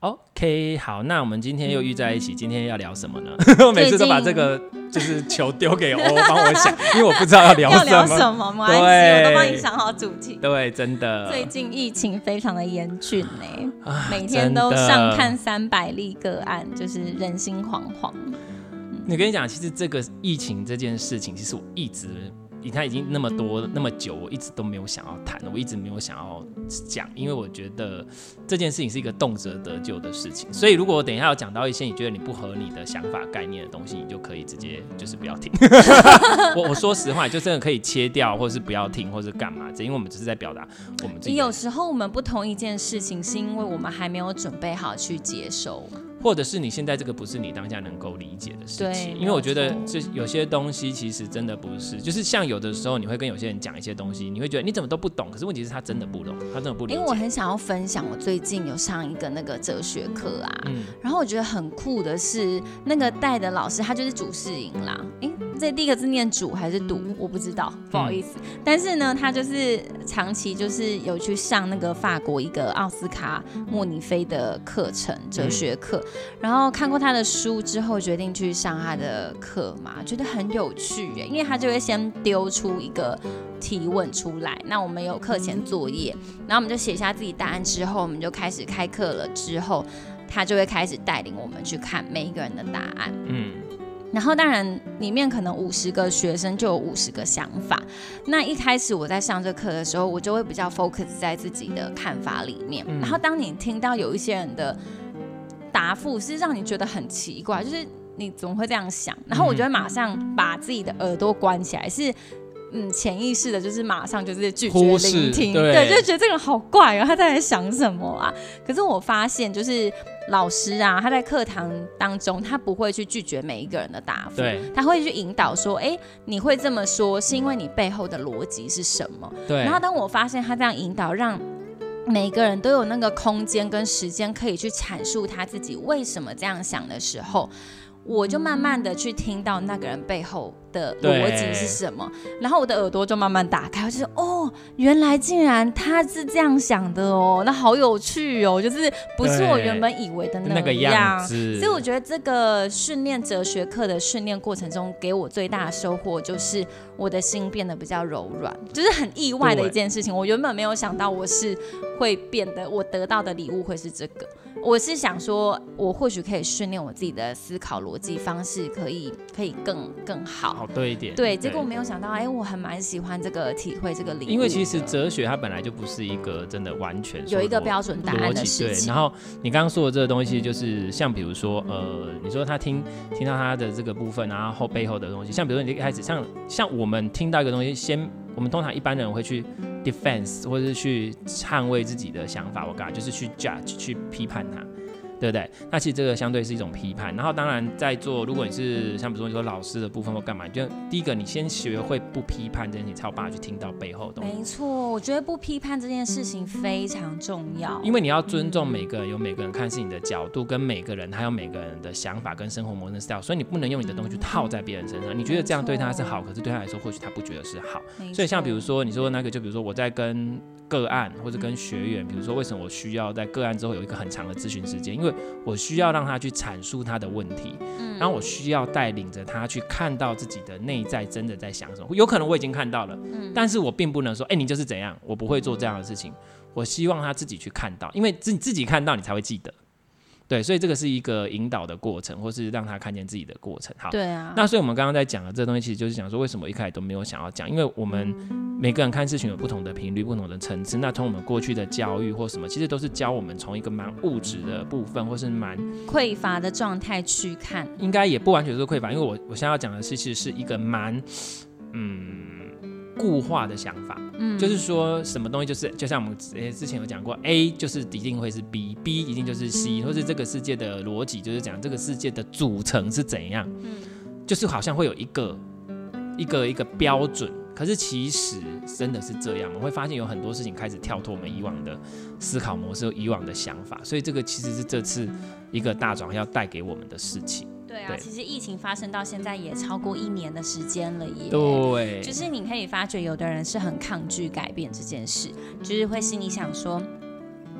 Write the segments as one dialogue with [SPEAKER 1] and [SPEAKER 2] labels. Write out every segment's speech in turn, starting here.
[SPEAKER 1] OK，好，那我们今天又遇在一起，今天要聊什么呢？我 每次都把这个就是球丢给欧帮我想，因为我不知道要聊什么。要聊什么吗？对，
[SPEAKER 2] 我都帮你想好主题。
[SPEAKER 1] 对，真的。
[SPEAKER 2] 最近疫情非常的严峻呢，啊、每天都上看三百例个案，就是人心惶惶。
[SPEAKER 1] 你跟你讲，其实这个疫情这件事情，其实我一直。你看，已经那么多那么久，我一直都没有想要谈，我一直没有想要讲，因为我觉得这件事情是一个动辄得咎的事情。所以，如果我等一下要讲到一些你觉得你不合你的想法、概念的东西，你就可以直接就是不要听。我我说实话，就真的可以切掉，或是不要听，或是干嘛？这因为我们只是在表达我们。
[SPEAKER 2] 有时候我们不同一件事情，是因为我们还没有准备好去接受。
[SPEAKER 1] 或者是你现在这个不是你当下能够理解的事情，因为我觉得这有些东西其实真的不是，就是像有的时候你会跟有些人讲一些东西，你会觉得你怎么都不懂，可是问题是他真的不懂，他真的不理解。
[SPEAKER 2] 因为我很想要分享，我最近有上一个那个哲学课啊，嗯、然后我觉得很酷的是那个带的老师他就是主事营啦，诶，这第一个字念主还是读？我不知道，不好意思，嗯、但是呢他就是长期就是有去上那个法国一个奥斯卡莫尼菲的课程哲学课。嗯。然后看过他的书之后，决定去上他的课嘛，觉得很有趣耶，因为他就会先丢出一个提问出来，那我们有课前作业，然后我们就写下自己答案之后，我们就开始开课了。之后他就会开始带领我们去看每一个人的答案，嗯，然后当然里面可能五十个学生就有五十个想法。那一开始我在上这课的时候，我就会比较 focus 在自己的看法里面，然后当你听到有一些人的。答复是让你觉得很奇怪，就是你怎么会这样想？然后我就会马上把自己的耳朵关起来，是嗯潜意识的，就是马上就是拒绝聆听，对，对，就觉得这个人好怪啊，他在想什么啊？可是我发现，就是老师啊，他在课堂当中，他不会去拒绝每一个人的答复，对，他会去引导说，哎，你会这么说是因为你背后的逻辑是什么？对。然后当我发现他这样引导，让每个人都有那个空间跟时间可以去阐述他自己为什么这样想的时候，我就慢慢的去听到那个人背后的逻辑是什么，然后我的耳朵就慢慢打开，我就说哦，原来竟然他是这样想的哦，那好有趣哦，就是不是我原本以为的那，那个样子。所以我觉得这个训练哲学课的训练过程中，给我最大的收获就是我的心变得比较柔软，就是很意外的一件事情。我原本没有想到我是会变得，我得到的礼物会是这个。我是想说，我或许可以训练我自己的思考逻辑方式，可以可以更更好。
[SPEAKER 1] 好对一点，
[SPEAKER 2] 对，结果我没有想到，哎，我还蛮喜欢这个体会这个理论。
[SPEAKER 1] 因为其实哲学它本来就不是一个真的完全
[SPEAKER 2] 有一个标准答案的事情。
[SPEAKER 1] 对，然后你刚刚说的这个东西，就是像比如说，呃，你说他听听到他的这个部分，然后后背后的东西，像比如说你一开始像像我们听到一个东西，先我们通常一般人会去 defense 或者是去捍卫自己的想法，我刚就是去 judge 去批判它。对不对？那其实这个相对是一种批判。然后当然在做，如果你是像比如说你说老师的部分或干嘛，就第一个你先学会不批判这件事情，才有办法去听到背后的东西。
[SPEAKER 2] 没错，我觉得不批判这件事情非常重要。
[SPEAKER 1] 因为你要尊重每个人，有每个人看事情的角度，跟每个人还有每个人的想法跟生活模式 style，所以你不能用你的东西去套在别人身上。你觉得这样对他是好，可是对他来说或许他不觉得是好。所以像比如说你说那个，就比如说我在跟个案或者跟学员，比如说为什么我需要在个案之后有一个很长的咨询时间，因为我需要让他去阐述他的问题，嗯，然后我需要带领着他去看到自己的内在真的在想什么。有可能我已经看到了，嗯，但是我并不能说，哎，你就是怎样，我不会做这样的事情。我希望他自己去看到，因为自自己看到，你才会记得。对，所以这个是一个引导的过程，或是让他看见自己的过程。好，
[SPEAKER 2] 对啊。
[SPEAKER 1] 那所以我们刚刚在讲的这个东西，其实就是讲说，为什么一开始都没有想要讲？因为我们每个人看事情有不同的频率、不同的层次。那从我们过去的教育或什么，其实都是教我们从一个蛮物质的部分，或是蛮
[SPEAKER 2] 匮乏的状态去看。
[SPEAKER 1] 应该也不完全是匮乏，因为我我现在要讲的是，其实是一个蛮嗯。固化的想法，嗯，就是说什么东西就是，就像我们诶之前有讲过，A 就是一定会是 B，B 一定就是 C，或是这个世界的逻辑就是讲这个世界的组成是怎样，嗯，就是好像会有一个一个一个标准。可是其实真的是这样，我们会发现有很多事情开始跳脱我们以往的思考模式、以往的想法，所以这个其实是这次一个大转换要带给我们的事情。
[SPEAKER 2] 对啊，其实疫情发生到现在也超过一年的时间了耶。
[SPEAKER 1] 对，
[SPEAKER 2] 就是你可以发觉，有的人是很抗拒改变这件事，就是会心里想说，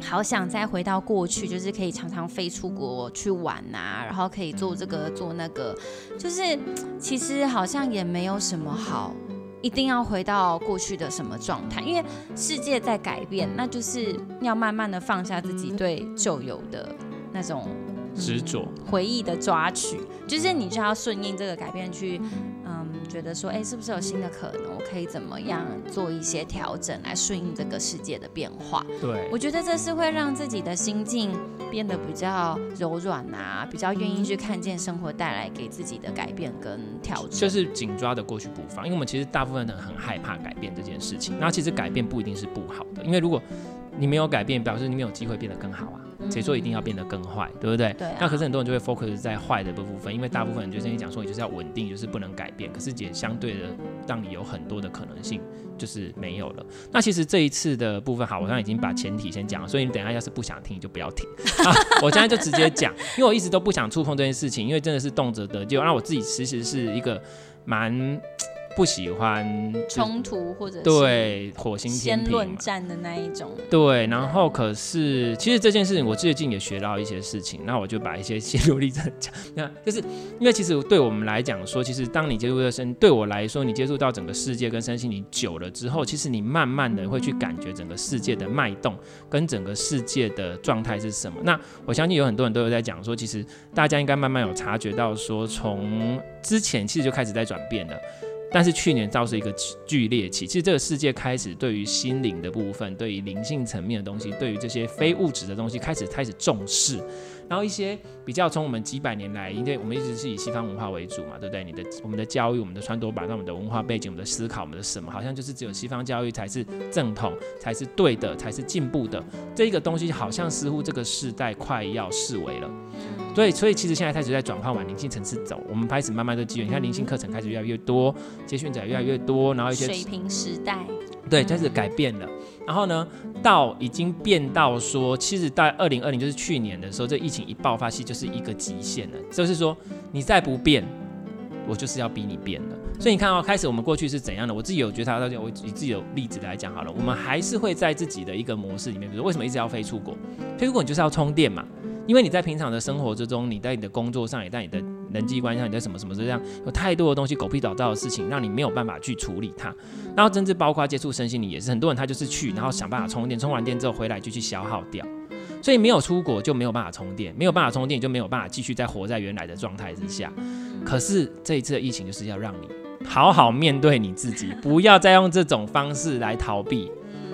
[SPEAKER 2] 好想再回到过去，就是可以常常飞出国去玩啊，然后可以做这个做那个，就是其实好像也没有什么好，一定要回到过去的什么状态，因为世界在改变，那就是要慢慢的放下自己对旧有的那种。
[SPEAKER 1] 执着
[SPEAKER 2] 回忆的抓取，就是你就要顺应这个改变去，嗯，觉得说，哎、欸，是不是有新的可能？我可以怎么样做一些调整来顺应这个世界的变化？
[SPEAKER 1] 对，
[SPEAKER 2] 我觉得这是会让自己的心境变得比较柔软啊，比较愿意去看见生活带来给自己的改变跟调整。
[SPEAKER 1] 就是紧抓的过去不放，因为我们其实大部分人很害怕改变这件事情。那其实改变不一定是不好的，因为如果你没有改变，表示你没有机会变得更好啊。谁说一定要变得更坏，对不对？
[SPEAKER 2] 对啊。
[SPEAKER 1] 那可是很多人就会 focus 在坏的部分，因为大部分人就跟你讲说，你就是要稳定，就是不能改变。可是也相对的，让你有很多的可能性就是没有了。那其实这一次的部分，好，我刚刚已经把前提先讲了，所以你等一下要是不想听，你就不要听。啊，我现在就直接讲，因为我一直都不想触碰这件事情，因为真的是动辄得咎。那我自己其实是一个蛮。不喜欢
[SPEAKER 2] 冲突或者
[SPEAKER 1] 对火星
[SPEAKER 2] 先论战的那一种。
[SPEAKER 1] 对，然后可是其实这件事情我最近也学到一些事情，那我就把一些心路历程讲。那就是因为其实对我们来讲说，其实当你接触到身，对我来说，你接触到整个世界跟身心灵久了之后，其实你慢慢的会去感觉整个世界的脉动跟整个世界的状态是什么。那我相信有很多人都有在讲说，其实大家应该慢慢有察觉到说，从之前其实就开始在转变了。但是去年倒是一个剧烈期，其实这个世界开始对于心灵的部分，对于灵性层面的东西，对于这些非物质的东西开始开始重视，然后一些比较从我们几百年来，因为我们一直是以西方文化为主嘛，对不对？你的我们的教育、我们的传统板，我们的文化背景、我们的思考、我们的什么，好像就是只有西方教育才是正统，才是对的，才是进步的。这个东西好像似乎这个时代快要式微了。对，所以其实现在开始在转换往灵性层次走，我们开始慢慢的机缘，你看灵性课程开始越来越多，接训者越来越多，然后一些
[SPEAKER 2] 水平时代，
[SPEAKER 1] 对，开始改变了。然后呢，到已经变到说，其实在二零二零就是去年的时候，这疫情一爆发期就是一个极限了，就是说你再不变，我就是要逼你变了。所以你看哦，开始我们过去是怎样的？我自己有觉察到，我以自己有例子来讲好了，我们还是会在自己的一个模式里面，比如为什么一直要飞出国？飞出国你就是要充电嘛。因为你在平常的生活之中，你在你的工作上，也在你的人际关系上，你在什么什么这样，有太多的东西狗屁倒灶的事情，让你没有办法去处理它。然后甚至包括接触身心灵也是，很多人他就是去，然后想办法充电，充完电之后回来就去消耗掉。所以没有出国就没有办法充电，没有办法充电就没有办法继续再活在原来的状态之下。可是这一次的疫情就是要让你好好面对你自己，不要再用这种方式来逃避。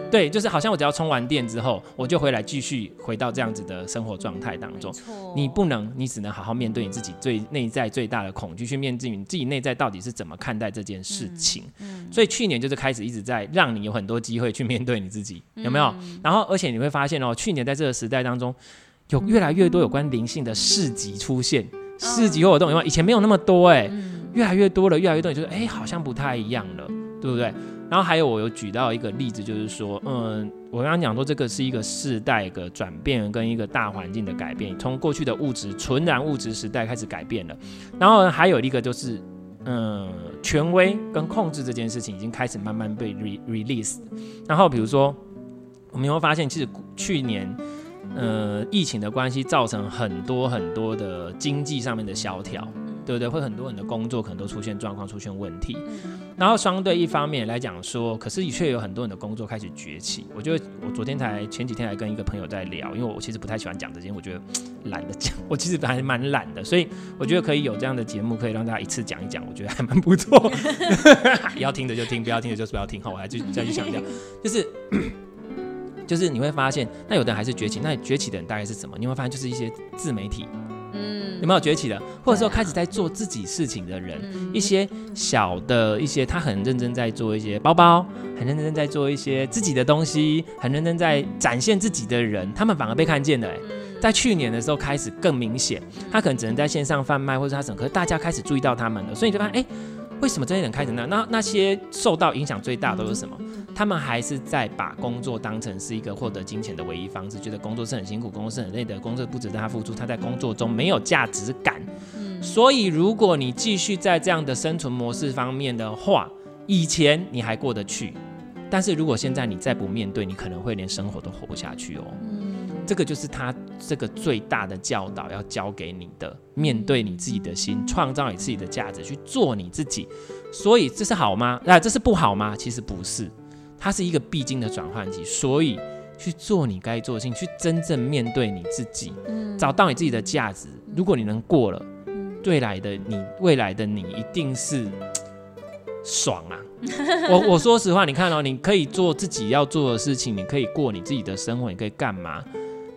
[SPEAKER 1] 对，就是好像我只要充完电之后，我就回来继续回到这样子的生活状态当中。你不能，你只能好好面对你自己最内在最大的恐惧，去面对你自己内在到底是怎么看待这件事情。嗯，所以去年就是开始一直在让你有很多机会去面对你自己，有没有？然后而且你会发现哦，去年在这个时代当中，有越来越多有关灵性的市集出现，市集活动有没有？以前没有那么多哎，越来越多了，越来越多，就是哎，好像不太一样了，对不对？然后还有，我有举到一个例子，就是说，嗯，我刚刚讲说这个是一个世代的转变跟一个大环境的改变，从过去的物质纯然物质时代开始改变了。然后还有一个就是，嗯，权威跟控制这件事情已经开始慢慢被 re release。然后比如说，我们会发现，其实去年，呃，疫情的关系造成很多很多的经济上面的萧条。对不对？会很多人的工作可能都出现状况、出现问题。然后相对一方面来讲说，可是却有很多人的工作开始崛起。我觉得我昨天才前几天还跟一个朋友在聊，因为我其实不太喜欢讲这些，我觉得懒得讲。我其实还蛮懒的，所以我觉得可以有这样的节目，可以让大家一次讲一讲，我觉得还蛮不错。要听的就听，不要听的就是不要听。好，我还去再去强调，就是就是你会发现，那有的人还是崛起，那崛起的人大概是什么？你会发现就是一些自媒体。嗯，有没有崛起的，或者说开始在做自己事情的人，啊、一些小的一些，他很认真在做一些包包，很认真在做一些自己的东西，很认真在展现自己的人，他们反而被看见了。哎，在去年的时候开始更明显，他可能只能在线上贩卖，或者他什么，可是大家开始注意到他们了，所以你就发现，哎，为什么这些人开始那样？那那些受到影响最大都是什么？他们还是在把工作当成是一个获得金钱的唯一方式，觉得工作是很辛苦，工作是很累的，工作不值得他付出，他在工作中没有价值感。嗯，所以如果你继续在这样的生存模式方面的话，以前你还过得去，但是如果现在你再不面对，你可能会连生活都活不下去哦。嗯。这个就是他这个最大的教导，要教给你的：面对你自己的心，创造你自己的价值，去做你自己。所以这是好吗？啊，这是不好吗？其实不是，它是一个必经的转换期。所以去做你该做的事情，去真正面对你自己，找到你自己的价值。如果你能过了，未来的你，未来的你一定是 爽啊！我我说实话，你看哦，你可以做自己要做的事情，你可以过你自己的生活，你可以干嘛？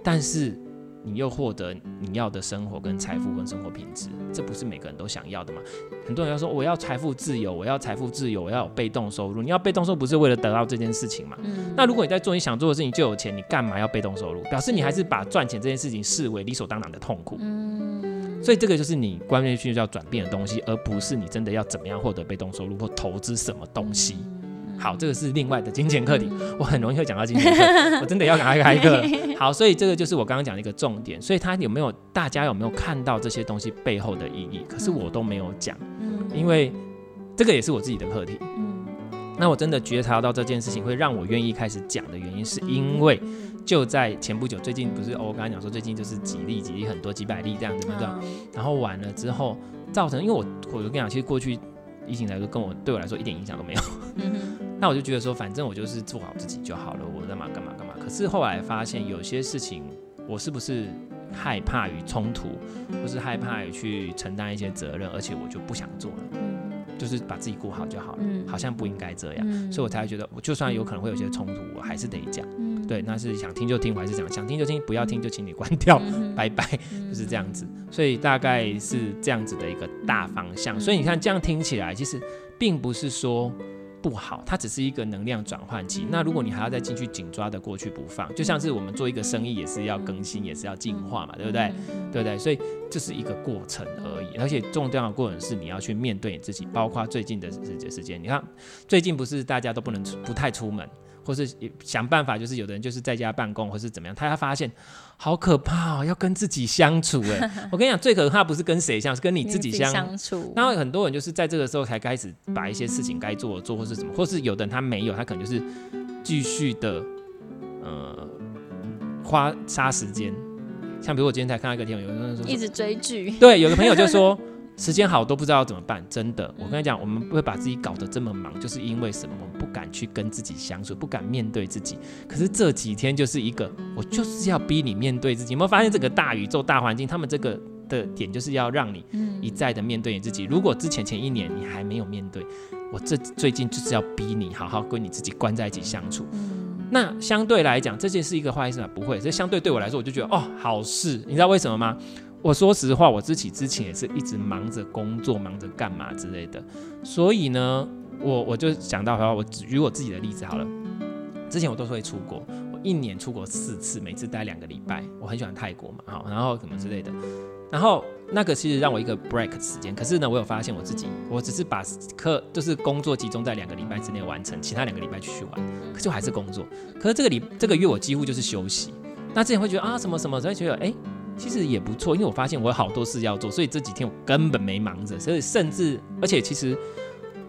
[SPEAKER 1] 但是你又获得你要的生活跟财富跟生活品质，这不是每个人都想要的吗？很多人要说我要财富自由，我要财富自由，我要有被动收入。你要被动收入不是为了得到这件事情吗？嗯。那如果你在做你想做的事情就有钱，你干嘛要被动收入？表示你还是把赚钱这件事情视为理所当然的痛苦。嗯。所以这个就是你关键需要转变的东西，而不是你真的要怎么样获得被动收入或投资什么东西。好，这个是另外的金钱课题，我很容易会讲到金钱课，我真的要赶快开课。好，所以这个就是我刚刚讲的一个重点。所以他有没有，大家有没有看到这些东西背后的意义？可是我都没有讲，因为这个也是我自己的课题。那我真的觉察到这件事情会让我愿意开始讲的原因，是因为就在前不久，最近不是我刚才讲说最近就是几例几例很多几百例这样子，对不对？然后完了之后造成，因为我我就跟你讲，其实过去疫情来说跟我对我来说一点影响都没有。那我就觉得说，反正我就是做好自己就好了，我干嘛干嘛干嘛。可是后来发现，有些事情我是不是害怕与冲突，或是害怕于去承担一些责任，而且我就不想做了，就是把自己顾好就好了，好像不应该这样，所以我才会觉得，我就算有可能会有些冲突，我还是得讲。对，那是想听就听，我还是讲，想听就听，不要听就请你关掉，拜拜，就是这样子。所以大概是这样子的一个大方向。所以你看，这样听起来其实并不是说。不好，它只是一个能量转换期。那如果你还要再进去紧抓的过去不放，就像是我们做一个生意也是要更新，也是要进化嘛，对不对？对不对？所以这是一个过程而已。而且重要的过程是你要去面对你自己，包括最近的时时间。你看，最近不是大家都不能出，不太出门。或是想办法，就是有的人就是在家办公，或是怎么样，他要发现好可怕哦，要跟自己相处哎。我跟你讲，最可怕不是跟谁相处，是跟你自己相处。然后很多人就是在这个时候才开始把一些事情该做的做，或是什么，或是有的人他没有，他可能就是继续的呃花杀时间。像比如我今天才看到一个天，有人说一
[SPEAKER 2] 直追剧，
[SPEAKER 1] 对，有个朋友就说。时间好都不知道要怎么办，真的。我跟你讲，我们不会把自己搞得这么忙，就是因为什么？我们不敢去跟自己相处，不敢面对自己。可是这几天就是一个，我就是要逼你面对自己。有没有发现这个大宇宙、大环境，他们这个的点就是要让你一再的面对你自己。如果之前前一年你还没有面对，我这最近就是要逼你好好跟你自己关在一起相处。那相对来讲，这件是一个坏事吗？不会。这相对对我来说，我就觉得哦，好事。你知道为什么吗？我说实话，我自己之前也是一直忙着工作，忙着干嘛之类的，所以呢，我我就想到，好，我举我自己的例子好了。之前我都是会出国，我一年出国四次，每次待两个礼拜。我很喜欢泰国嘛，好，然后什么之类的。然后那个其实让我一个 break 时间，可是呢，我有发现我自己，我只是把课就是工作集中在两个礼拜之内完成，其他两个礼拜继续玩，可是我还是工作。可是这个礼这个月我几乎就是休息。那之前会觉得啊什么什么，所以觉得哎。其实也不错，因为我发现我有好多事要做，所以这几天我根本没忙着，所以甚至而且其实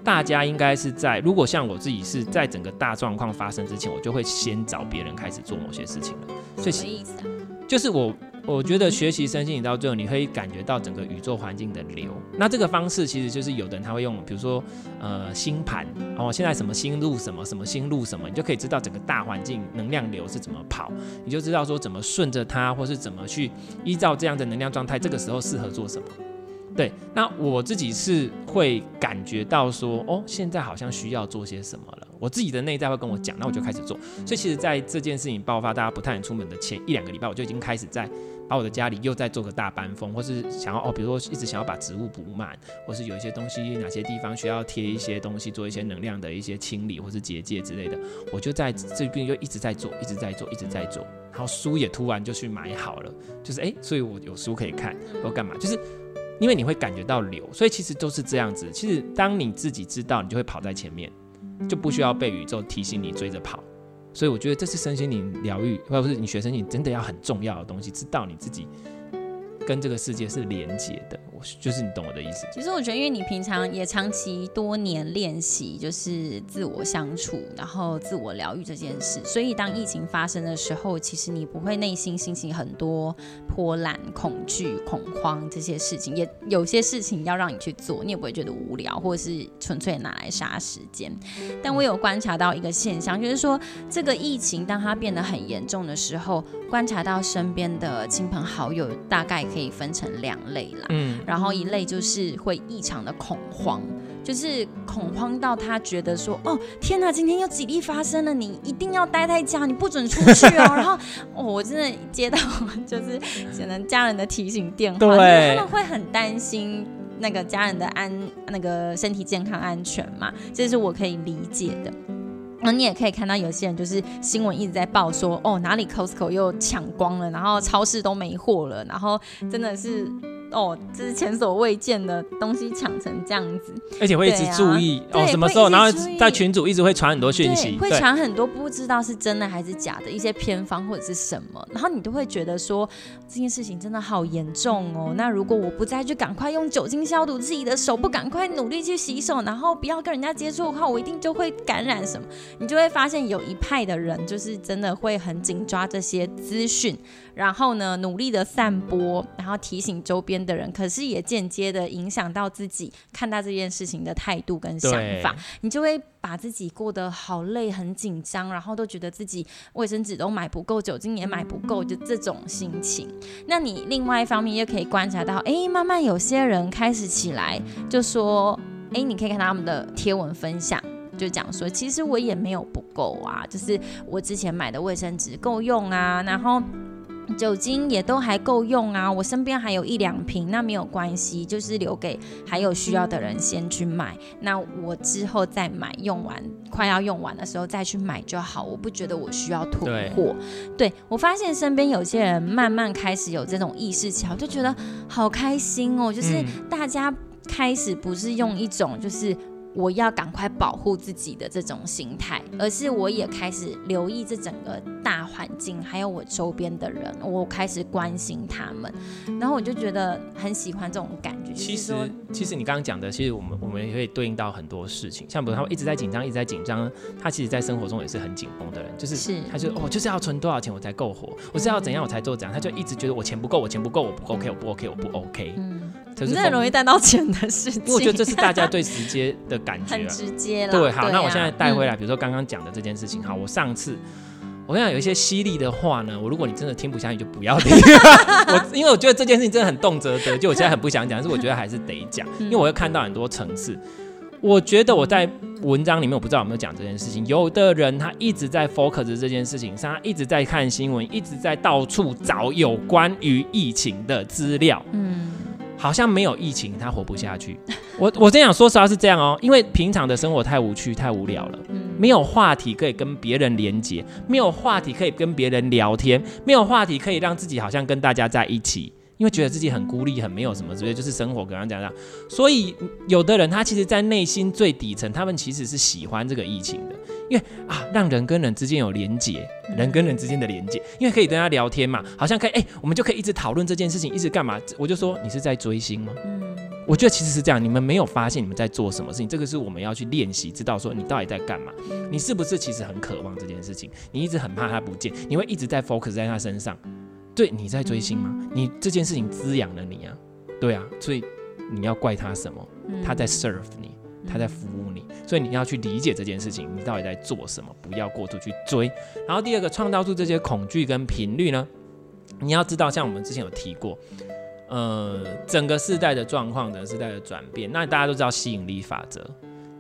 [SPEAKER 1] 大家应该是在，如果像我自己是在整个大状况发生之前，我就会先找别人开始做某些事情了。所以什么意思啊？就是我。我觉得学习身心灵到最后，你会感觉到整个宇宙环境的流。那这个方式其实就是有的人他会用，比如说呃星盘哦，现在什么星路什么，什么星路什么，你就可以知道整个大环境能量流是怎么跑，你就知道说怎么顺着它，或是怎么去依照这样的能量状态，这个时候适合做什么。对，那我自己是会感觉到说，哦，现在好像需要做些什么了。我自己的内在会跟我讲，那我就开始做。所以其实，在这件事情爆发，大家不太能出门的前一两个礼拜，我就已经开始在把我的家里又在做个大搬风，或是想要哦，比如说一直想要把植物补满，或是有一些东西哪些地方需要贴一些东西，做一些能量的一些清理或是结界之类的，我就在这边就一直在做，一直在做，一直在做。然后书也突然就去买好了，就是哎，所以我有书可以看，或干嘛，就是。因为你会感觉到流，所以其实都是这样子。其实当你自己知道，你就会跑在前面，就不需要被宇宙提醒你追着跑。所以我觉得这是身心灵疗愈，或者是你学身心真的要很重要的东西，知道你自己。跟这个世界是连接的，我就是你懂我的意思。
[SPEAKER 2] 其实我觉得，因为你平常也长期多年练习，就是自我相处，然后自我疗愈这件事，所以当疫情发生的时候，其实你不会内心心情很多波澜、恐惧、恐慌这些事情，也有些事情要让你去做，你也不会觉得无聊，或者是纯粹拿来杀时间。但我有观察到一个现象，就是说这个疫情当它变得很严重的时候，观察到身边的亲朋好友大概可以。可以分成两类啦，嗯，然后一类就是会异常的恐慌，就是恐慌到他觉得说，哦，天哪，今天有几例发生了，你一定要待在家，你不准出去哦。然后，哦，我真的接到 就是可能家人的提醒电话，对，他们会很担心那个家人的安，那个身体健康安全嘛，这是我可以理解的。那你也可以看到有些人就是新闻一直在报说，哦，哪里 Costco 又抢光了，然后超市都没货了，然后真的是。哦，这是前所未见的东西抢成这样子，
[SPEAKER 1] 而且会一直注意、啊、哦，什么时候，然后在群组一直会传很多讯息，
[SPEAKER 2] 会传很多不知道是真的还是假的一些偏方或者是什么，然后你都会觉得说这件事情真的好严重哦。那如果我不再去赶快用酒精消毒自己的手，不赶快努力去洗手，然后不要跟人家接触的话，我一定就会感染什么。你就会发现有一派的人就是真的会很紧抓这些资讯。然后呢，努力的散播，然后提醒周边的人，可是也间接的影响到自己看待这件事情的态度跟想法，你就会把自己过得好累、很紧张，然后都觉得自己卫生纸都买不够，酒精也买不够，就这种心情。那你另外一方面又可以观察到，哎，慢慢有些人开始起来，就说，哎，你可以看他们的贴文分享，就讲说，其实我也没有不够啊，就是我之前买的卫生纸够用啊，然后。酒精也都还够用啊，我身边还有一两瓶，那没有关系，就是留给还有需要的人先去买，那我之后再买，用完快要用完的时候再去买就好，我不觉得我需要囤货。对，我发现身边有些人慢慢开始有这种意识起来，我就觉得好开心哦，就是大家开始不是用一种就是。我要赶快保护自己的这种心态，而是我也开始留意这整个大环境，还有我周边的人，我开始关心他们，然后我就觉得很喜欢这种感觉。
[SPEAKER 1] 其实，其实你刚刚讲的，其实我们我们也可以对应到很多事情，像比如他们一直在紧张，一直在紧张，他其实在生活中也是很紧绷的人，就是，是他就哦，就是要存多少钱我才够活，我是要怎样我才做怎样，他就一直觉得我钱不够，我钱不够，我不 OK，我不 OK，我不 OK。嗯。
[SPEAKER 2] 你很容易带到钱的事情，
[SPEAKER 1] 我觉得这是大家对 直接的感觉，
[SPEAKER 2] 很直接了。
[SPEAKER 1] 对，好，那我现在带回来，比如说刚刚讲的这件事情，好，我上次我跟你讲有一些犀利的话呢，我如果你真的听不下去，就不要听。我因为我觉得这件事情真的很动辄得，就我现在很不想讲，但是我觉得还是得讲，因为我会看到很多层次。我觉得我在文章里面，我不知道有没有讲这件事情。有的人他一直在 focus 这件事情上，他一直在看新闻，一直在到处找有关于疫情的资料。嗯。好像没有疫情，他活不下去。我我真想说实话是这样哦，因为平常的生活太无趣、太无聊了，没有话题可以跟别人连接，没有话题可以跟别人聊天，没有话题可以让自己好像跟大家在一起，因为觉得自己很孤立，很没有什么，直接就是生活刚刚讲讲。所以有的人他其实，在内心最底层，他们其实是喜欢这个疫情的。因为啊，让人跟人之间有连结，人跟人之间的连结，因为可以跟他聊天嘛，好像可以，哎、欸，我们就可以一直讨论这件事情，一直干嘛？我就说你是在追星吗？嗯，我觉得其实是这样，你们没有发现你们在做什么事情，这个是我们要去练习，知道说你到底在干嘛，你是不是其实很渴望这件事情，你一直很怕他不见，你会一直在 focus 在他身上，对，你在追星吗？你这件事情滋养了你啊，对啊，所以你要怪他什么？他在 serve 你。他在服务你，所以你要去理解这件事情，你到底在做什么，不要过度去追。然后第二个，创造出这些恐惧跟频率呢，你要知道，像我们之前有提过，呃，整个世代的状况，整个世代的转变，那大家都知道吸引力法则，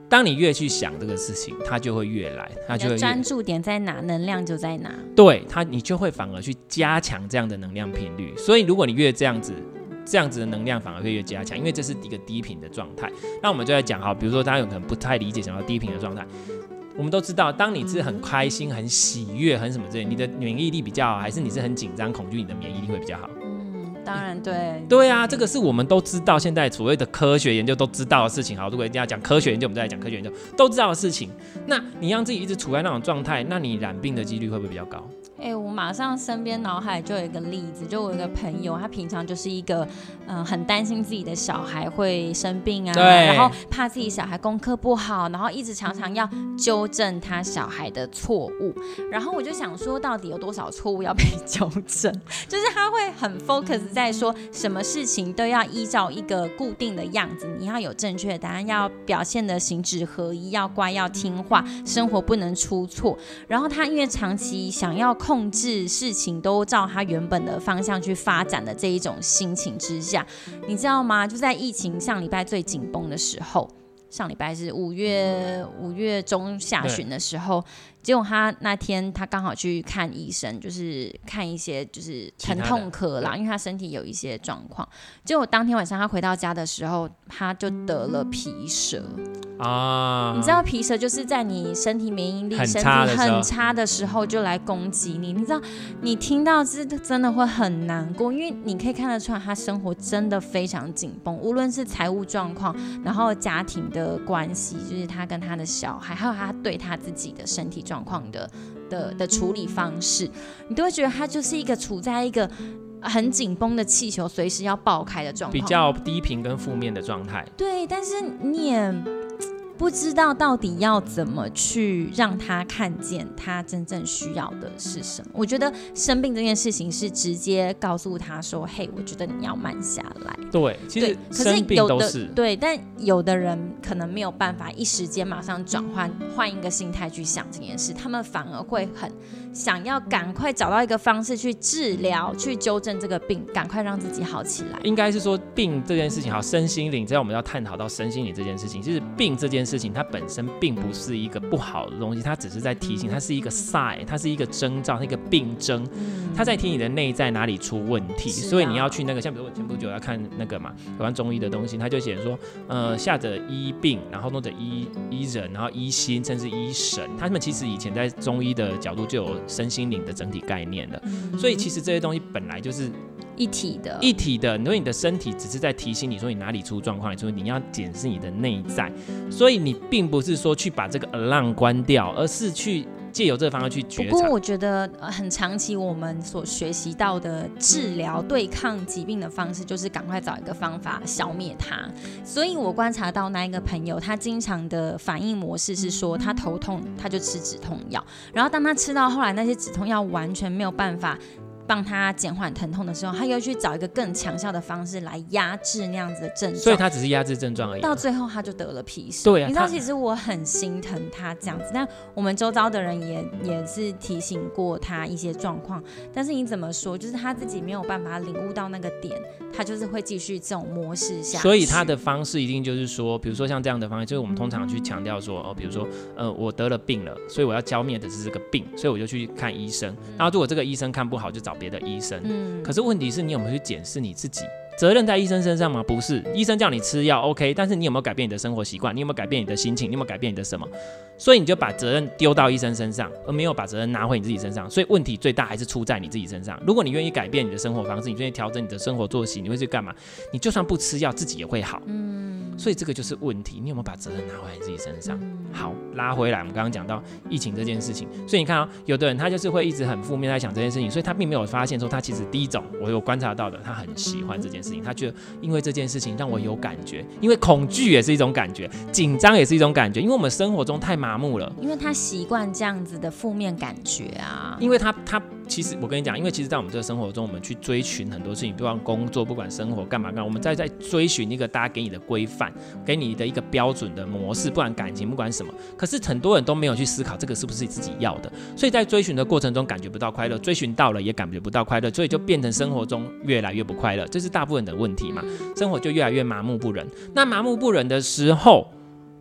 [SPEAKER 1] 当你越去想这个事情，它就会越来，它就会
[SPEAKER 2] 专注点在哪，能量就在哪。
[SPEAKER 1] 对它，你就会反而去加强这样的能量频率。所以如果你越这样子。这样子的能量反而会越加强，因为这是一个低频的状态。那我们就在讲哈，比如说大家有可能不太理解什么低频的状态。我们都知道，当你是很开心、很喜悦、很什么之类，你的免疫力比较好，还是你是很紧张、恐惧，你的免疫力会比较好？嗯，
[SPEAKER 2] 当然对。
[SPEAKER 1] 对啊，这个是我们都知道，现在所谓的科学研究都知道的事情。好，如果一定要讲科学研究，我们再来讲科学研究都知道的事情。那你让自己一直处在那种状态，那你染病的几率会不会比较高？
[SPEAKER 2] 哎、欸，我马上身边脑海就有一个例子，就我有一个朋友，他平常就是一个，嗯、呃，很担心自己的小孩会生病啊，然后怕自己小孩功课不好，然后一直常常要纠正他小孩的错误。然后我就想说，到底有多少错误要被 纠正？就是他会很 focus 在说，什么事情都要依照一个固定的样子，你要有正确的答案，要表现的行止合一，要乖，要听话，生活不能出错。然后他因为长期想要控控制事情都照他原本的方向去发展的这一种心情之下，你知道吗？就在疫情上礼拜最紧绷的时候，上礼拜是五月五月中下旬的时候。结果他那天他刚好去看医生，就是看一些就是疼痛科啦，因为他身体有一些状况。结果当天晚上他回到家的时候，他就得了皮蛇啊！你知道皮蛇就是在你身体免疫力身体很差的时候就来攻击你。你知道你听到是真的会很难过，因为你可以看得出来他生活真的非常紧绷，无论是财务状况，然后家庭的关系，就是他跟他的小孩，还有他对他自己的身体。状况的的的处理方式，你都会觉得他就是一个处在一个很紧绷的气球，随时要爆开的状况，
[SPEAKER 1] 比较低频跟负面的状态。
[SPEAKER 2] 对，但是你也。不知道到底要怎么去让他看见他真正需要的是什么？我觉得生病这件事情是直接告诉他说：“嘿，我觉得你要慢下来。”
[SPEAKER 1] 对，其实生病都是，
[SPEAKER 2] 可是有的，对，但有的人可能没有办法一时间马上转换换一个心态去想这件事，他们反而会很想要赶快找到一个方式去治疗、去纠正这个病，赶快让自己好起来。
[SPEAKER 1] 应该是说病这件事情，好，身心灵，只要我们要探讨到身心灵这件事情，其实病这件事。情它本身并不是一个不好的东西，它只是在提醒，它是一个 sign，它是一个征兆，它一个病征，它在提你的内在哪里出问题，所以你要去那个，像比如我前不久要看那个嘛，有关中医的东西，他就写说，呃，下者医病，然后弄者医医人，然后医心，甚至医神，他们其实以前在中医的角度就有身心灵的整体概念的，所以其实这些东西本来就是。
[SPEAKER 2] 一体的，
[SPEAKER 1] 一体的。因为你的身体只是在提醒你说你哪里出状况，所以你要检视你的内在。所以你并不是说去把这个 alarm 关掉，而是去借由这个方式去觉察。
[SPEAKER 2] 不过我觉得很长期我们所学习到的治疗对抗疾病的方式，就是赶快找一个方法消灭它。所以我观察到那一个朋友，他经常的反应模式是说，他头痛他就吃止痛药，然后当他吃到后来那些止痛药完全没有办法。帮他减缓疼痛的时候，他又去找一个更强效的方式来压制那样子的症状，
[SPEAKER 1] 所以他只是压制症状而已。
[SPEAKER 2] 到最后他就得了皮实。
[SPEAKER 1] 对啊，
[SPEAKER 2] 你知道其实我很心疼他这样子，但我们周遭的人也也是提醒过他一些状况，但是你怎么说，就是他自己没有办法领悟到那个点，他就是会继续这种模式下。
[SPEAKER 1] 所以他的方式一定就是说，比如说像这样的方式，就是我们通常去强调说，哦，比如说，呃，我得了病了，所以我要浇灭的是这个病，所以我就去看医生。然后如果这个医生看不好，就找别的医生。嗯可是问题是你有没有去检视你自己？责任在医生身上吗？不是，医生叫你吃药，OK，但是你有没有改变你的生活习惯？你有没有改变你的心情？你有没有改变你的什么？所以你就把责任丢到医生身上，而没有把责任拿回你自己身上。所以问题最大还是出在你自己身上。如果你愿意改变你的生活方式，你愿意调整你的生活作息，你会去干嘛？你就算不吃药，自己也会好。嗯，所以这个就是问题。你有没有把责任拿回来你自己身上？好，拉回来，我们刚刚讲到疫情这件事情。所以你看啊、哦，有的人他就是会一直很负面在想这件事情，所以他并没有发现说他其实第一种我有观察到的，他很喜欢这件事情，他觉得因为这件事情让我有感觉，因为恐惧也是一种感觉，紧张也是一种感觉，因为我们生活中太麻木了。
[SPEAKER 2] 因为他习惯这样子的负面感觉啊。
[SPEAKER 1] 因为他他其实我跟你讲，因为其实，在我们这个生活中，我们去追寻很多事情，不管工作，不管生活干嘛干嘛，我们在在追寻一个大家给你的规范，给你的一个标准的模式，不管感情，不管什么。可是很多人都没有去思考这个是不是自己要的，所以在追寻的过程中感觉不到快乐，追寻到了也感觉不到快乐，所以就变成生活中越来越不快乐，这是大部分的问题嘛。生活就越来越麻木不仁。那麻木不仁的时候，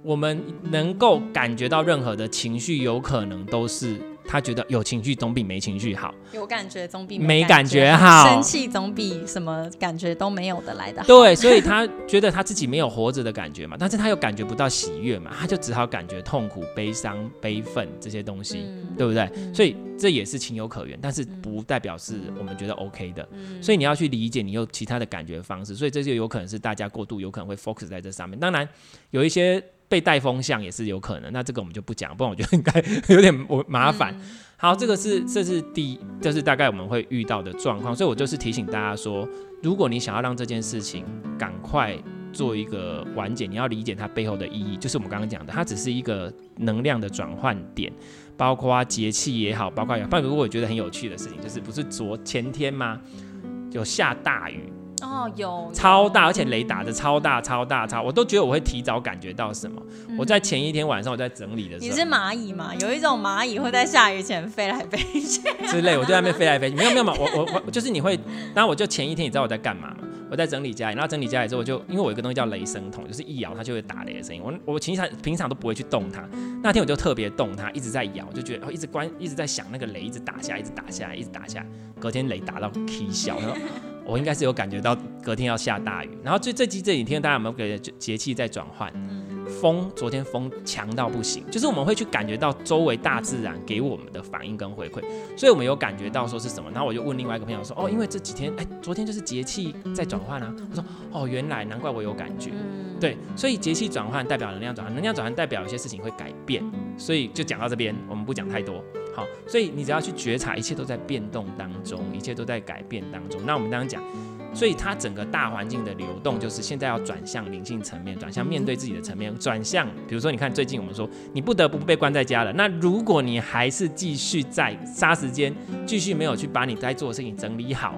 [SPEAKER 1] 我们能够感觉到任何的情绪，有可能都是他觉得有情绪总比没情绪好，
[SPEAKER 2] 有感觉总比
[SPEAKER 1] 没感觉好，
[SPEAKER 2] 生气总比什么感觉都没有的来的好。
[SPEAKER 1] 对，所以他觉得他自己没有活着的感觉嘛，但是他又感觉不到喜悦嘛，他就只好感觉痛苦、悲伤、悲愤这些东西，嗯、对不对？嗯、所以这也是情有可原，但是不代表是我们觉得 OK 的。嗯、所以你要去理解，你有其他的感觉方式，所以这就有可能是大家过度有可能会 focus 在这上面。当然有一些。被带风向也是有可能，那这个我们就不讲，不然我觉得应该 有点我麻烦。嗯、好，这个是这是第一，这是大概我们会遇到的状况，所以我就是提醒大家说，如果你想要让这件事情赶快做一个完结，你要理解它背后的意义，就是我们刚刚讲的，它只是一个能量的转换点，包括节气也好，包括有，不然如果我觉得很有趣的事情，就是不是昨前天吗？有下大雨。
[SPEAKER 2] 哦，有
[SPEAKER 1] 超大，而且雷打的超大，超大，超，我都觉得我会提早感觉到什么。嗯、我在前一天晚上我在整理的时候，
[SPEAKER 2] 你是蚂蚁吗？有一种蚂蚁会在下雨前飞来飞去
[SPEAKER 1] 之类，我就在那边飞来飞去。没有没有嘛，我我我就是你会，然后我就前一天你知道我在干嘛吗？我在整理家里，然后整理家里之后，我就因为我有一个东西叫雷声筒，就是一摇它就会打雷的声音。我我平常平常都不会去动它，那天我就特别动它，一直在摇，就觉得哦一直关一直在响那个雷一直打下来，一直打下来，一直打下来。隔天雷打到 K 笑，然 后我应该是有感觉到隔天要下大雨。然后最最近这几天大家有没有觉得节气在转换？风昨天风强到不行，就是我们会去感觉到周围大自然给我们的反应跟回馈，所以我们有感觉到说是什么。然后我就问另外一个朋友说，哦，因为这几天，哎，昨天就是节气在转换啊。我说，哦，原来难怪我有感觉。对，所以节气转换代表能量转换，能量转换代表有些事情会改变。所以就讲到这边，我们不讲太多。所以你只要去觉察，一切都在变动当中，一切都在改变当中。那我们刚刚讲。所以它整个大环境的流动，就是现在要转向灵性层面，转向面对自己的层面，转向比如说，你看最近我们说你不得不被关在家了，那如果你还是继续在杀时间，继续没有去把你该做的事情整理好，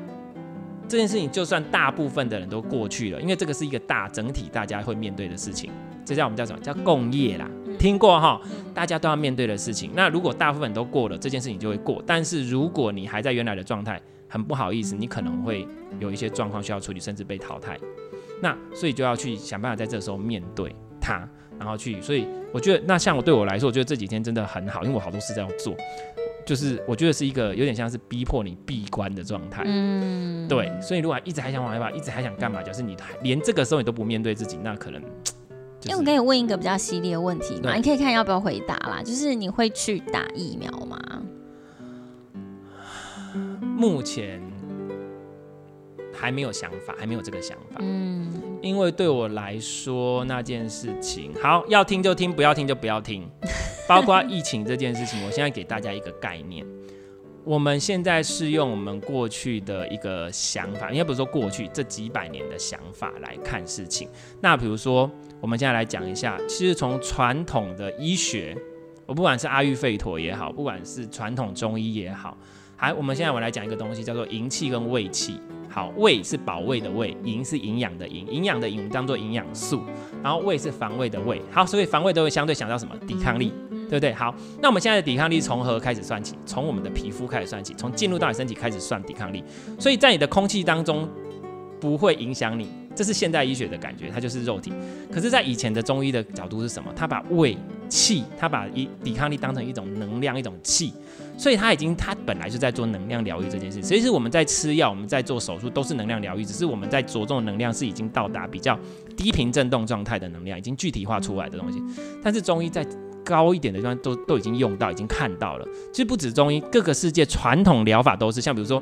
[SPEAKER 1] 这件事情就算大部分的人都过去了，因为这个是一个大整体大家会面对的事情，这叫我们叫什么？叫共业啦，听过哈？大家都要面对的事情。那如果大部分都过了，这件事情就会过。但是如果你还在原来的状态，很不好意思，你可能会有一些状况需要处理，甚至被淘汰。那所以就要去想办法在这个时候面对它，然后去。所以我觉得，那像我对我来说，我觉得这几天真的很好，因为我好多事在要做，就是我觉得是一个有点像是逼迫你闭关的状态。嗯，对。所以如果一直还想往外跑，一直还想干嘛，就是你连这个时候你都不面对自己，那可能。因为
[SPEAKER 2] 我可以问一个比较犀利的问题嘛，你可以看要不要回答啦。就是你会去打疫苗吗？
[SPEAKER 1] 目前还没有想法，还没有这个想法。嗯，因为对我来说那件事情，好，要听就听，不要听就不要听。包括疫情这件事情，我现在给大家一个概念。我们现在是用我们过去的一个想法，应该不是说过去这几百年的想法来看事情。那比如说，我们现在来讲一下，其实从传统的医学，我不管是阿育吠陀也好，不管是传统中医也好。还，我们现在我来讲一个东西，叫做营气跟胃气。好，胃是保卫的胃，营是营养的营，营养的营我们当做营养素，然后胃是防卫的胃。好，所以防卫都会相对想到什么？抵抗力，对不对？好，那我们现在的抵抗力从何开始算起？从我们的皮肤开始算起，从进入到你身体开始算抵抗力。所以在你的空气当中不会影响你，这是现代医学的感觉，它就是肉体。可是，在以前的中医的角度是什么？他把胃气，他把一抵抗力当成一种能量，一种气。所以他已经，他本来就在做能量疗愈这件事。其实我们在吃药，我们在做手术，都是能量疗愈，只是我们在着重能量是已经到达比较低频振动状态的能量，已经具体化出来的东西。但是中医在高一点的地方都都已经用到，已经看到了。其实不止中医，各个世界传统疗法都是，像比如说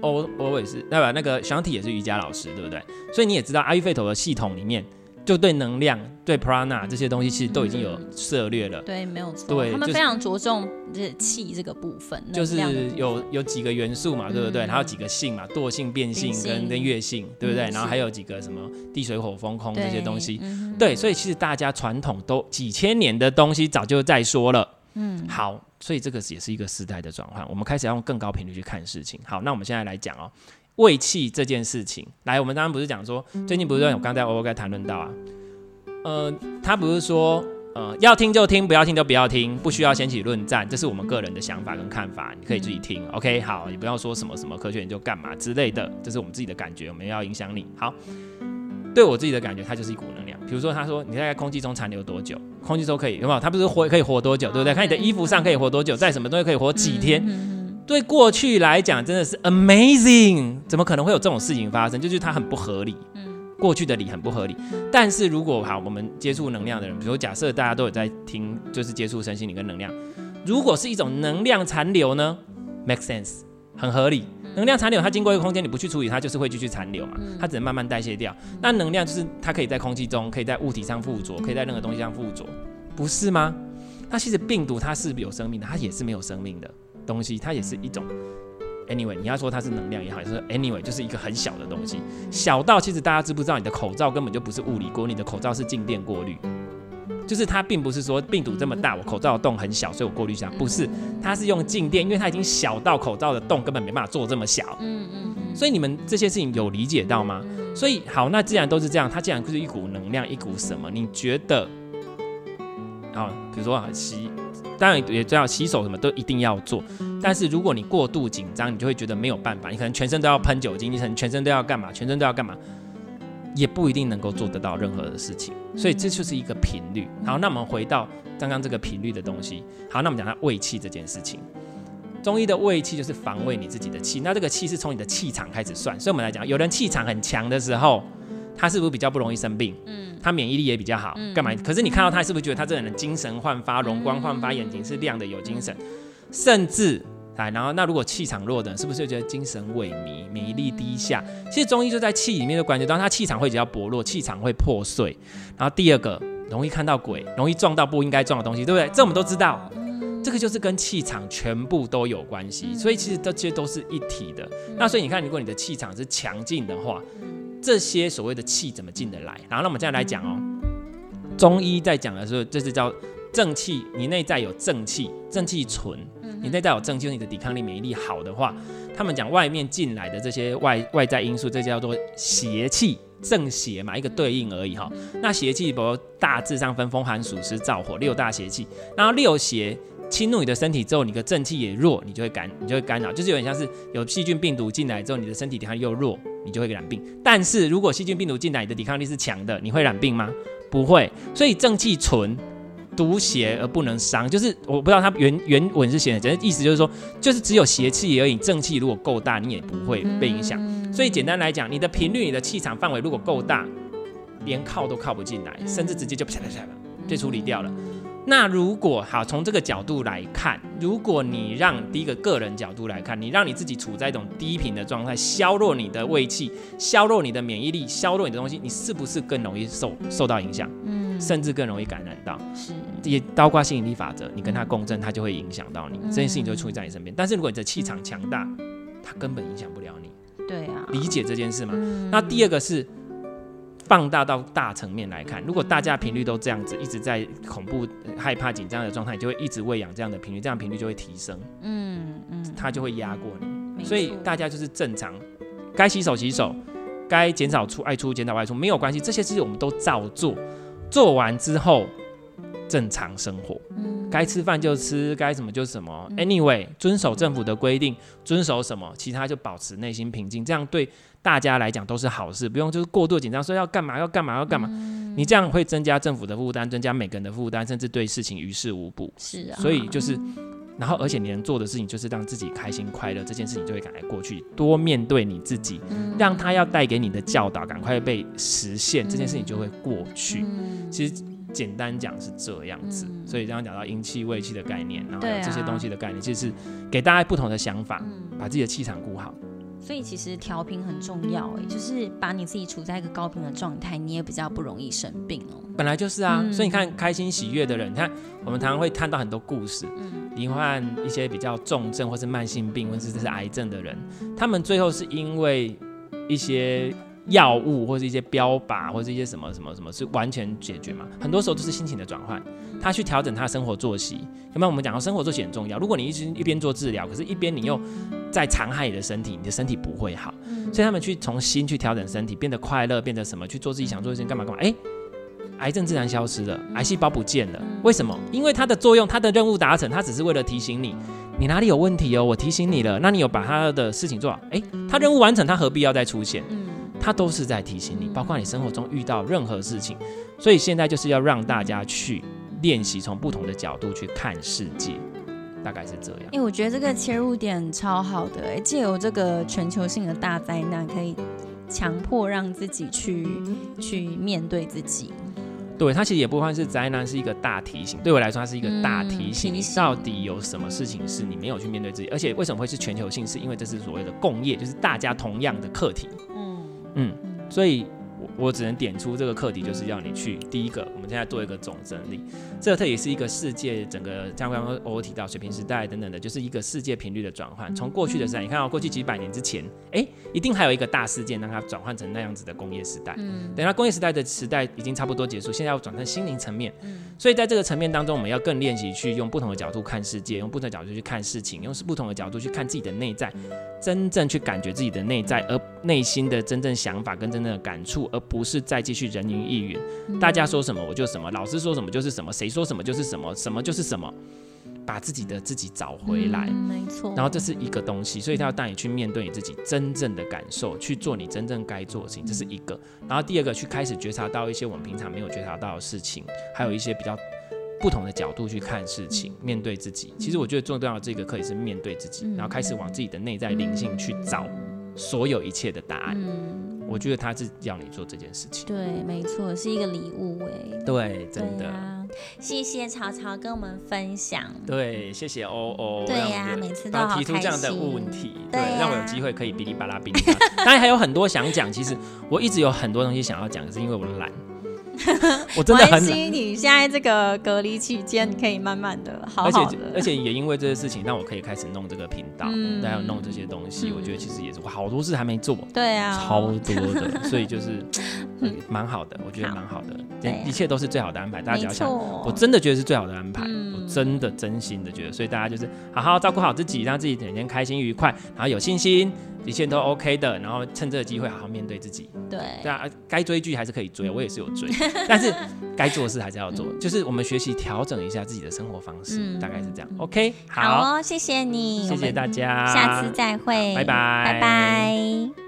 [SPEAKER 1] 欧欧也是，对吧？那个小体也是瑜伽老师，对不对？所以你也知道阿育吠陀的系统里面。就对能量、对 prana 这些东西，其实都已经有涉略了。
[SPEAKER 2] 对，没有错。对，他们非常着重这气这个部分。
[SPEAKER 1] 就是有有几个元素嘛，对不对？还有几个性嘛，惰性、变性跟跟月性，对不对？然后还有几个什么地水火风空这些东西。对，所以其实大家传统都几千年的东西早就在说了。嗯，好，所以这个也是一个时代的转换，我们开始要用更高频率去看事情。好，那我们现在来讲哦。胃气这件事情，来，我们刚刚不是讲说，最近不是有刚才我刚谈论到啊，呃，他不是说，呃，要听就听，不要听就不要听，不需要掀起论战，这是我们个人的想法跟看法，你可以自己听，OK，好，你不要说什么什么科学研究干嘛之类的，这是我们自己的感觉，我们要影响你，好。对我自己的感觉，它就是一股能量。比如说，他说你在空气中残留多久，空气中可以有没有？它不是活可以活多久，对不对？看你的衣服上可以活多久，在什么东西可以活几天？对过去来讲，真的是 amazing，怎么可能会有这种事情发生？就是它很不合理。过去的理很不合理。但是如果好，我们接触能量的人，比如假设大家都有在听，就是接触身心灵跟能量，如果是一种能量残留呢，make sense，很合理。能量残留，它经过一个空间，你不去处理，它就是会继续残留嘛，它只能慢慢代谢掉。那能量就是它可以在空气中，可以在物体上附着，可以在任何东西上附着，不是吗？那其实病毒它是有生命的，它也是没有生命的东西，它也是一种。Anyway，你要说它是能量也好，就是 Anyway，就是一个很小的东西，小到其实大家知不知道，你的口罩根本就不是物理锅，你的口罩是静电过滤。就是它并不是说病毒这么大，我口罩的洞很小，所以我过滤一下，不是，它是用静电，因为它已经小到口罩的洞根本没办法做这么小。嗯嗯嗯。所以你们这些事情有理解到吗？所以好，那既然都是这样，它既然就是一股能量，一股什么？你觉得？好，比如说洗，当然也知道洗手什么都一定要做，但是如果你过度紧张，你就会觉得没有办法，你可能全身都要喷酒精，你可能全身都要干嘛？全身都要干嘛？也不一定能够做得到任何的事情，所以这就是一个频率。好，那我们回到刚刚这个频率的东西。好，那我们讲它胃气这件事情。中医的胃气就是防卫你自己的气，那这个气是从你的气场开始算。所以我们来讲，有人气场很强的时候，他是不是比较不容易生病？嗯，他免疫力也比较好。干嘛？可是你看到他，是不是觉得他这个人精神焕发、容光焕发，眼睛是亮的，有精神，甚至。来，然后那如果气场弱的，是不是就觉得精神萎靡、免疫力低下？其实中医就在气里面就感觉到他气场会比较薄弱，气场会破碎。然后第二个，容易看到鬼，容易撞到不应该撞的东西，对不对？这我们都知道，这个就是跟气场全部都有关系。所以其实这些都是一体的。那所以你看，如果你的气场是强劲的话，这些所谓的气怎么进得来？然后那我们现在来讲哦，中医在讲的时候，这是叫正气，你内在有正气，正气存。你内在有正气，你的抵抗力、免疫力好的话，他们讲外面进来的这些外外在因素，这叫做邪气，正邪嘛，一个对应而已哈。那邪气，比如大致上分风寒暑湿燥火六大邪气，然后六邪侵入你的身体之后，你的正气也弱，你就会干，你就会干扰，就是有点像是有细菌病毒进来之后，你的身体抵抗力又弱，你就会染病。但是如果细菌病毒进来，你的抵抗力是强的，你会染病吗？不会。所以正气存。独邪而不能伤，就是我不知道它原原文是写的，意思就是说，就是只有邪气而已，正气如果够大，你也不会被影响。所以简单来讲，你的频率、你的气场范围如果够大，连靠都靠不进来，甚至直接就啪啪啪就处理掉了。那如果好，从这个角度来看，如果你让第一个个人角度来看，你让你自己处在一种低频的状态，削弱你的胃气，削弱你的免疫力，削弱你的东西，你是不是更容易受受到影响？嗯，甚至更容易感染到。是，也包括吸引力法则，你跟他共振，它就会影响到你，这件事情就会出现在你身边。但是如果你的气场强大，它根本影响不了你。对啊，理解这件事吗？那第二个是。放大到大层面来看，如果大家频率都这样子，一直在恐怖、害怕、紧张的状态，你就会一直喂养这样的频率，这样频率就会提升，嗯嗯，它就会压过你。所以大家就是正常，该洗手洗手，该减少出外出减少外出没有关系，这些事情我们都照做，做完之后正常生活，该吃饭就吃，该什么就什么。Anyway，遵守政府的规定，遵守什么，其他就保持内心平静，这样对。大家来讲都是好事，不用就是过度紧张，说要干嘛要干嘛要干嘛，嗯、你这样会增加政府的负担，增加每个人的负担，甚至对事情于事无补。是啊，所以就是，嗯、然后而且你能做的事情就是让自己开心快乐，这件事情就会赶快过去，多面对你自己，嗯、让他要带给你的教导赶快被实现，嗯、这件事情就会过去。嗯、其实简单讲是这样子，嗯、所以刚刚讲到阴气、胃气的概念，然后还有这些东西的概念，其实是给大家不同的想法，嗯、把自己的气场顾好。
[SPEAKER 2] 所以其实调频很重要，哎，就是把你自己处在一个高频的状态，你也比较不容易生病哦。
[SPEAKER 1] 本来就是啊，嗯、所以你看开心喜悦的人，你看我们常常会看到很多故事，嗯，罹患一些比较重症或是慢性病，或者是癌症的人，他们最后是因为一些。药物或者一些标靶或者一些什么什么什么是完全解决嘛？很多时候都是心情的转换，他去调整他的生活作息。有没有？我们讲到生活作息很重要。如果你一直一边做治疗，可是一边你又在残害你的身体，你的身体不会好。所以他们去从心去调整身体，变得快乐，变得什么去做自己想做的事情，干嘛干嘛？哎，癌症自然消失了，癌细胞不见了。为什么？因为它的作用，它的任务达成，它只是为了提醒你，你哪里有问题哦，我提醒你了，那你有把他的事情做好，诶，他任务完成，他何必要再出现？它都是在提醒你，包括你生活中遇到任何事情。所以现在就是要让大家去练习从不同的角度去看世界，大概是这样。
[SPEAKER 2] 哎、欸，我觉得这个切入点超好的、借由这个全球性的大灾难，可以强迫让自己去去面对自己。
[SPEAKER 1] 对，它其实也不算是灾难，是一个大提醒。对我来说，它是一个大提醒，你到底有什么事情是你没有去面对自己？而且为什么会是全球性？是因为这是所谓的共业，就是大家同样的课题。嗯，所以。我我只能点出这个课题，就是要你去第一个，我们现在做一个总整理。这特也是一个世界整个，像刚刚偶尔提到水平时代等等的，就是一个世界频率的转换。从过去的时代，你看到过去几百年之前，哎，一定还有一个大事件让它转换成那样子的工业时代。嗯，等到工业时代的时代已经差不多结束，现在要转成心灵层面。嗯，所以在这个层面当中，我们要更练习去用不同的角度看世界，用不同的角度去看事情，用不同的角度去看自己的内在，真正去感觉自己的内在，而内心的真正想法跟真正的感触，而不是再继续。人云亦云，大家说什么我就什么，老师说什么就是什么，谁说什么就是什么，什么就是什么，把自己的自己找回来，
[SPEAKER 2] 嗯、没错。
[SPEAKER 1] 然后这是一个东西，所以他要带你去面对你自己真正的感受，去做你真正该做的事情，这是一个。然后第二个，去开始觉察到一些我们平常没有觉察到的事情，还有一些比较不同的角度去看事情，面对自己。其实我觉得最重要的这个课也是面对自己，然后开始往自己的内在灵性去找所有一切的答案。我觉得他是要你做这件事情。
[SPEAKER 2] 对，没错，是一个礼物哎。
[SPEAKER 1] 对，真的。
[SPEAKER 2] 啊、谢谢曹曹跟我们分享。
[SPEAKER 1] 对，谢谢欧欧。
[SPEAKER 2] 对呀、啊，每次都好
[SPEAKER 1] 提出这样的问题，对，让我有机会可以哔哩吧啦哔哩吧啦。当然还有很多想讲，其实我一直有很多东西想要讲，可是因为我懒。我真的很
[SPEAKER 2] 担心你现在这个隔离期间，你可以慢慢的好好的，
[SPEAKER 1] 而且而且也因为这些事情，让我可以开始弄这个频道，嗯、还有弄这些东西。嗯、我觉得其实也是我好多事还没做，
[SPEAKER 2] 对啊，
[SPEAKER 1] 超多的，所以就是蛮好的，我觉得蛮好的，好。一切都是最好的安排。大家只要想，我真的觉得是最好的安排，真的真心的觉得，所以大家就是好好照顾好自己，让自己每天开心愉快，然后有信心。一切都 OK 的，然后趁这个机会好好面对自己。
[SPEAKER 2] 对，
[SPEAKER 1] 对啊，该追剧还是可以追，我也是有追，但是该做的事还是要做，嗯、就是我们学习调整一下自己的生活方式，嗯、大概是这样。OK，好，
[SPEAKER 2] 好哦，谢谢你，
[SPEAKER 1] 谢谢大家，
[SPEAKER 2] 下次再会，
[SPEAKER 1] 拜拜，
[SPEAKER 2] 拜拜。